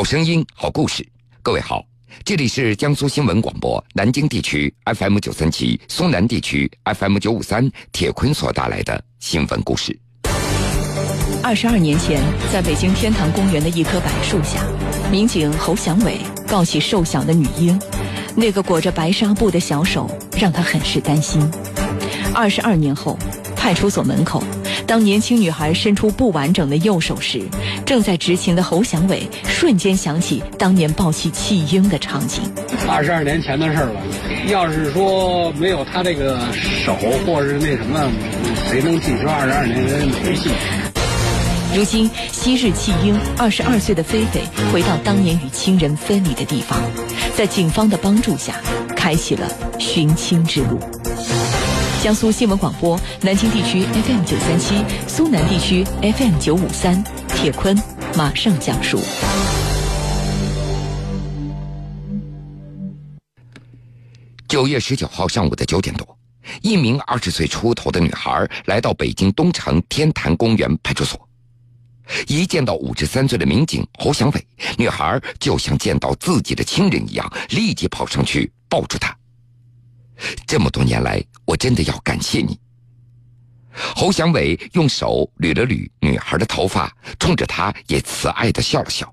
好声音，好故事。各位好，这里是江苏新闻广播南京地区 FM 九三七、苏南地区 FM 九五三。铁坤所带来的新闻故事。二十二年前，在北京天坛公园的一棵柏树下，民警侯祥伟抱起瘦小的女婴，那个裹着白纱布的小手让他很是担心。二十二年后，派出所门口。当年轻女孩伸出不完整的右手时，正在执勤的侯祥伟瞬间想起当年抱起弃婴的场景。二十二年前的事了，要是说没有他这个手，或是那什么，谁能记住二十二年前没戏？如今昔日弃婴二十二岁的菲菲回到当年与亲人分离的地方，在警方的帮助下，开启了寻亲之路。江苏新闻广播南京地区 FM 九三七，苏南地区 FM 九五三。铁坤马上讲述。九月十九号上午的九点多，一名二十岁出头的女孩来到北京东城天坛公园派出所，一见到五十三岁的民警侯祥伟，女孩就像见到自己的亲人一样，立即跑上去抱住他。这么多年来，我真的要感谢你。侯祥伟用手捋了捋女孩的头发，冲着她也慈爱的笑了笑，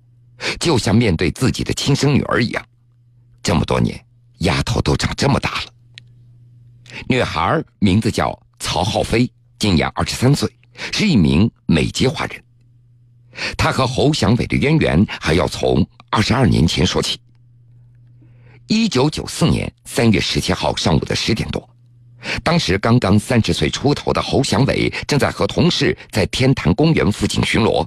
就像面对自己的亲生女儿一样。这么多年，丫头都长这么大了。女孩名字叫曹浩飞，今年二十三岁，是一名美籍华人。她和侯祥伟的渊源还要从二十二年前说起。一九九四年三月十七号上午的十点多，当时刚刚三十岁出头的侯祥伟正在和同事在天坛公园附近巡逻，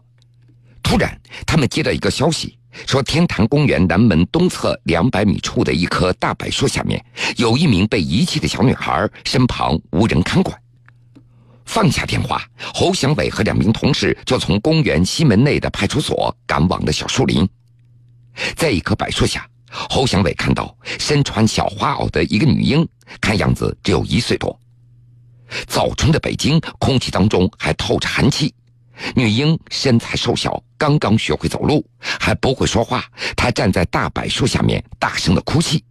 突然他们接到一个消息，说天坛公园南门东侧两百米处的一棵大柏树下面有一名被遗弃的小女孩，身旁无人看管。放下电话，侯祥伟和两名同事就从公园西门内的派出所赶往了小树林，在一棵柏树下。侯祥伟看到身穿小花袄的一个女婴，看样子只有一岁多。早春的北京，空气当中还透着寒气。女婴身材瘦小，刚刚学会走路，还不会说话。她站在大柏树下面，大声的哭泣。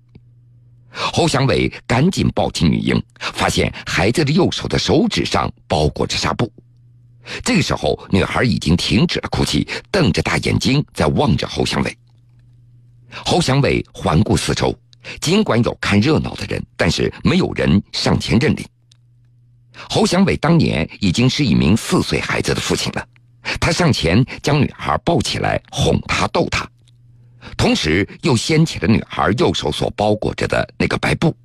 侯祥伟赶紧抱起女婴，发现孩子的右手的手指上包裹着纱布。这个时候，女孩已经停止了哭泣，瞪着大眼睛在望着侯祥伟。侯祥伟环顾四周，尽管有看热闹的人，但是没有人上前认领。侯祥伟当年已经是一名四岁孩子的父亲了，他上前将女孩抱起来，哄她逗她，同时又掀起了女孩右手所包裹着的那个白布，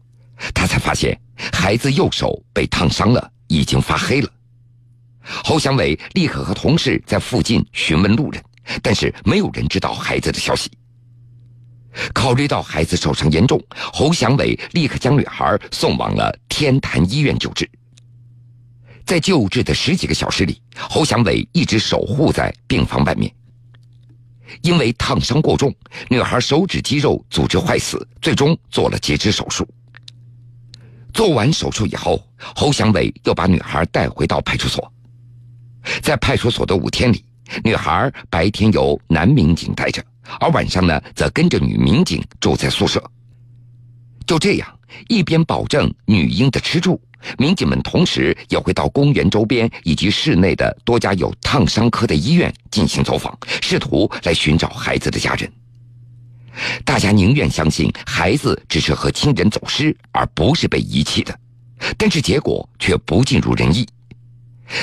他才发现孩子右手被烫伤了，已经发黑了。侯祥伟立刻和同事在附近询问路人，但是没有人知道孩子的消息。考虑到孩子受伤严重，侯祥伟立刻将女孩送往了天坛医院救治。在救治的十几个小时里，侯祥伟一直守护在病房外面。因为烫伤过重，女孩手指肌肉组织坏死，最终做了截肢手术。做完手术以后，侯祥伟又把女孩带回到派出所。在派出所的五天里，女孩白天由男民警带着。而晚上呢，则跟着女民警住在宿舍。就这样，一边保证女婴的吃住，民警们同时也会到公园周边以及市内的多家有烫伤科的医院进行走访，试图来寻找孩子的家人。大家宁愿相信孩子只是和亲人走失，而不是被遗弃的，但是结果却不尽如人意，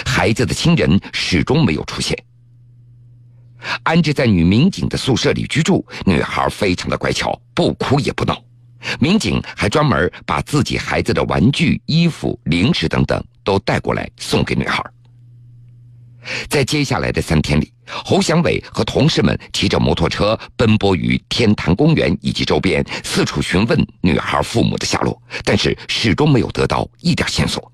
孩子的亲人始终没有出现。安置在女民警的宿舍里居住，女孩非常的乖巧，不哭也不闹。民警还专门把自己孩子的玩具、衣服、零食等等都带过来送给女孩。在接下来的三天里，侯祥伟和同事们骑着摩托车奔波于天坛公园以及周边，四处询问女孩父母的下落，但是始终没有得到一点线索。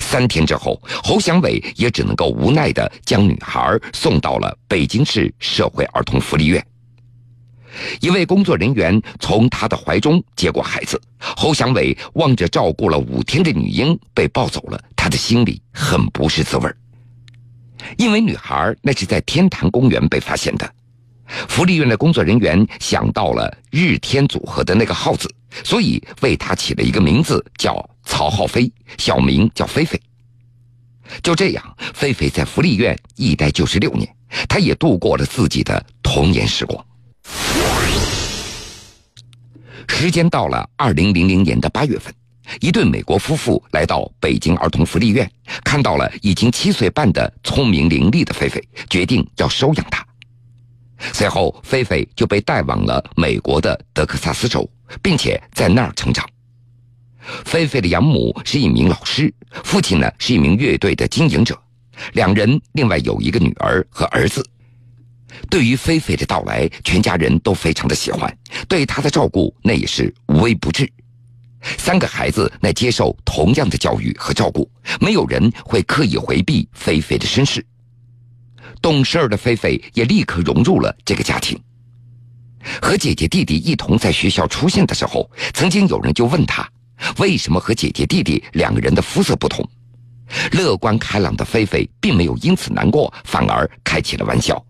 三天之后，侯祥伟也只能够无奈的将女孩送到了北京市社会儿童福利院。一位工作人员从他的怀中接过孩子，侯祥伟望着照顾了五天的女婴被抱走了，他的心里很不是滋味因为女孩那是在天坛公园被发现的，福利院的工作人员想到了“日天组合”的那个“号”子，所以为他起了一个名字，叫曹浩飞，小名叫菲菲。就这样，菲菲在福利院一待就是六年，他也度过了自己的童年时光。时间到了二零零零年的八月份，一对美国夫妇来到北京儿童福利院，看到了已经七岁半的聪明伶俐的菲菲，决定要收养她。随后，菲菲就被带往了美国的德克萨斯州，并且在那儿成长。菲菲的养母是一名老师，父亲呢是一名乐队的经营者，两人另外有一个女儿和儿子。对于菲菲的到来，全家人都非常的喜欢，对她的照顾那也是无微不至。三个孩子那接受同样的教育和照顾，没有人会刻意回避菲菲的身世。懂事儿的菲菲也立刻融入了这个家庭。和姐姐弟弟一同在学校出现的时候，曾经有人就问他。为什么和姐姐弟弟两个人的肤色不同？乐观开朗的菲菲并没有因此难过，反而开起了玩笑。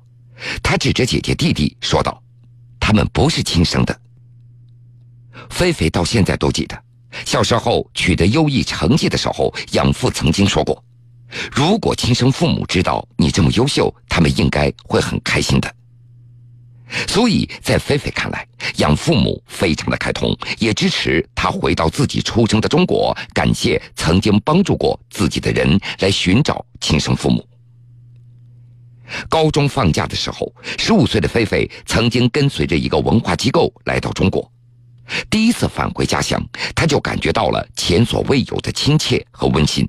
她指着姐姐弟弟说道：“他们不是亲生的。”菲菲到现在都记得，小时候取得优异成绩的时候，养父曾经说过：“如果亲生父母知道你这么优秀，他们应该会很开心的。”所以在菲菲看来，养父母非常的开通，也支持他回到自己出生的中国，感谢曾经帮助过自己的人，来寻找亲生父母。高中放假的时候，十五岁的菲菲曾经跟随着一个文化机构来到中国，第一次返回家乡，他就感觉到了前所未有的亲切和温馨。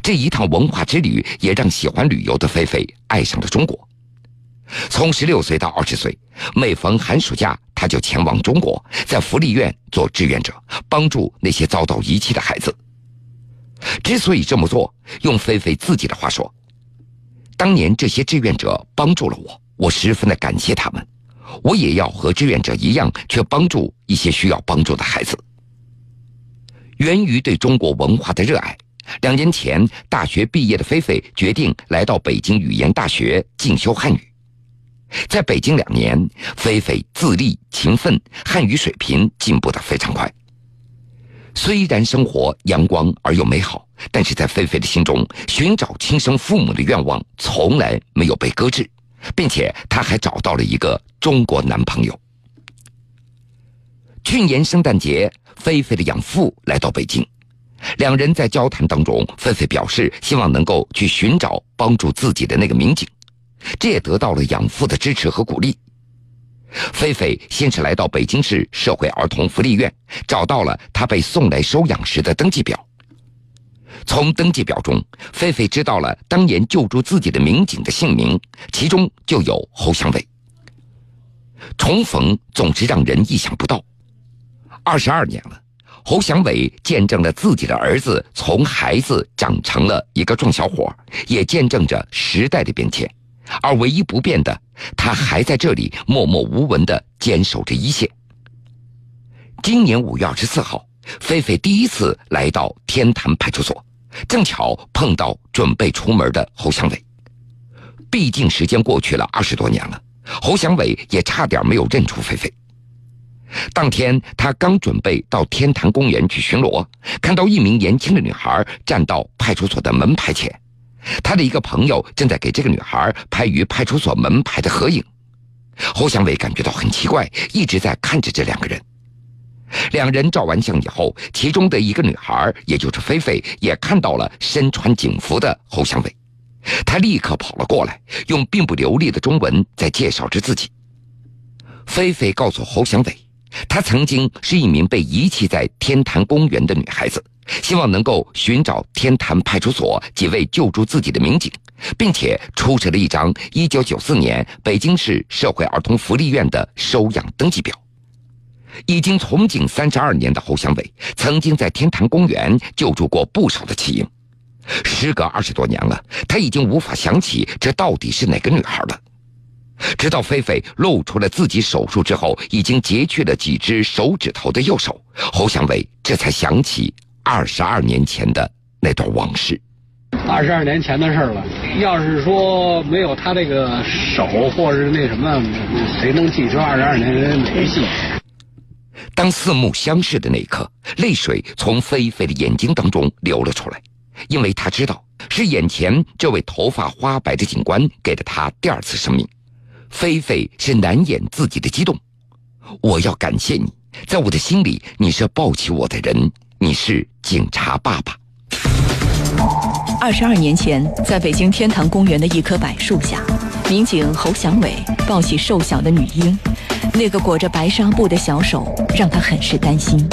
这一趟文化之旅，也让喜欢旅游的菲菲爱上了中国。从十六岁到二十岁，每逢寒暑假，他就前往中国，在福利院做志愿者，帮助那些遭到遗弃的孩子。之所以这么做，用菲菲自己的话说：“当年这些志愿者帮助了我，我十分的感谢他们。我也要和志愿者一样，去帮助一些需要帮助的孩子。”源于对中国文化的热爱，两年前大学毕业的菲菲决定来到北京语言大学进修汉语。在北京两年，菲菲自立勤奋，汉语水平进步的非常快。虽然生活阳光而又美好，但是在菲菲的心中，寻找亲生父母的愿望从来没有被搁置，并且她还找到了一个中国男朋友。去年圣诞节，菲菲的养父来到北京，两人在交谈当中，菲菲表示希望能够去寻找帮助自己的那个民警。这也得到了养父的支持和鼓励。菲菲先是来到北京市社会儿童福利院，找到了他被送来收养时的登记表。从登记表中，菲菲知道了当年救助自己的民警的姓名，其中就有侯祥伟。重逢总是让人意想不到。二十二年了，侯祥伟见证了自己的儿子从孩子长成了一个壮小伙，也见证着时代的变迁。而唯一不变的，他还在这里默默无闻的坚守着一线。今年五月二十四号，菲菲第一次来到天坛派出所，正巧碰到准备出门的侯祥伟。毕竟时间过去了二十多年了，侯祥伟也差点没有认出菲菲。当天他刚准备到天坛公园去巡逻，看到一名年轻的女孩站到派出所的门牌前。他的一个朋友正在给这个女孩拍于派出所门牌的合影，侯祥伟感觉到很奇怪，一直在看着这两个人。两人照完相以后，其中的一个女孩，也就是菲菲，也看到了身穿警服的侯祥伟，他立刻跑了过来，用并不流利的中文在介绍着自己。菲菲告诉侯祥伟，她曾经是一名被遗弃在天坛公园的女孩子。希望能够寻找天坛派出所几位救助自己的民警，并且出示了一张1994年北京市社会儿童福利院的收养登记表。已经从警三十二年的侯祥伟，曾经在天坛公园救助过不少的弃婴。时隔二十多年了，他已经无法想起这到底是哪个女孩了。直到菲菲露出了自己手术之后已经截去了几只手指头的右手，侯祥伟这才想起。二十二年前的那段往事。二十二年前的事了，要是说没有他这个手，或者是那什么，谁能记住二十二年没戏？当四目相视的那一刻，泪水从菲菲的眼睛当中流了出来，因为他知道是眼前这位头发花白的警官给了他第二次生命。菲菲是难掩自己的激动。我要感谢你，在我的心里，你是抱起我的人，你是警察爸爸。二十二年前，在北京天坛公园的一棵柏树下，民警侯祥伟抱起瘦小的女婴，那个裹着白纱布的小手让他很是担心。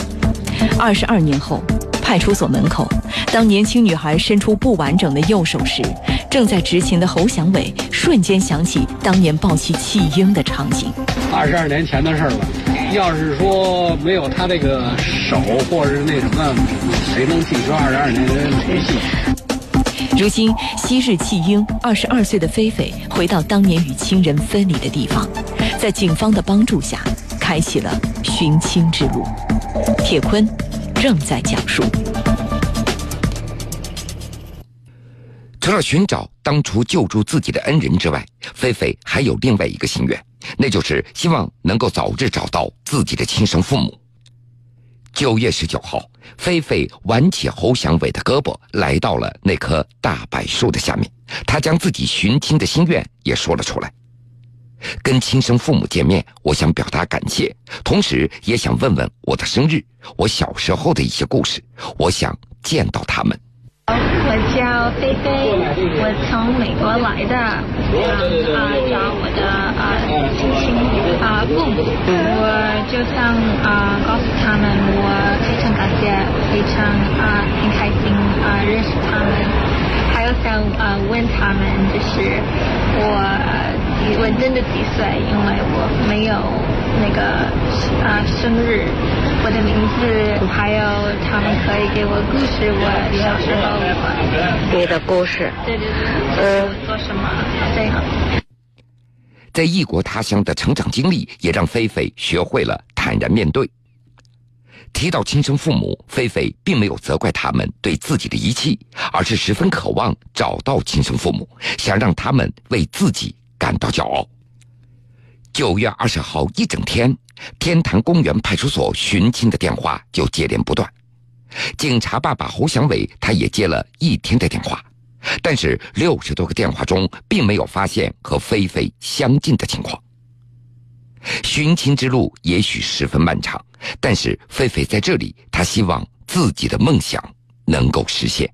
二十二年后，派出所门口，当年轻女孩伸出不完整的右手时，正在执勤的侯祥伟瞬间想起当年抱起弃婴的场景。二十二年前的事了，要是说没有他这个手，或者是那什么，谁能记住二十二年没戏？如今，昔日弃婴、二十二岁的菲菲回到当年与亲人分离的地方，在警方的帮助下，开启了寻亲之路。铁坤正在讲述。除了寻找当初救助自己的恩人之外，菲菲还有另外一个心愿，那就是希望能够早日找到自己的亲生父母。九月十九号，菲菲挽起侯祥伟的胳膊，来到了那棵大柏树的下面。他将自己寻亲的心愿也说了出来。跟亲生父母见面，我想表达感谢，同时也想问问我的生日，我小时候的一些故事。我想见到他们。我叫菲菲，我从美国来的，啊，找我的啊亲亲啊父母，我就想啊告诉他们，我非常感谢，非常啊很开心啊认识他们，还有想啊问他们，就是我我真的几岁，因为我没有那个啊生日。我的名字，还有他们可以给我故事。我小时候，你的故事，对对对，我做什么最好？在异国他乡的成长经历，也让菲菲学会了坦然面对。提到亲生父母，菲菲并没有责怪他们对自己的遗弃，而是十分渴望找到亲生父母，想让他们为自己感到骄傲。九月二十号一整天，天坛公园派出所寻亲的电话就接连不断。警察爸爸侯祥伟他也接了一天的电话，但是六十多个电话中，并没有发现和菲菲相近的情况。寻亲之路也许十分漫长，但是菲菲在这里，她希望自己的梦想能够实现。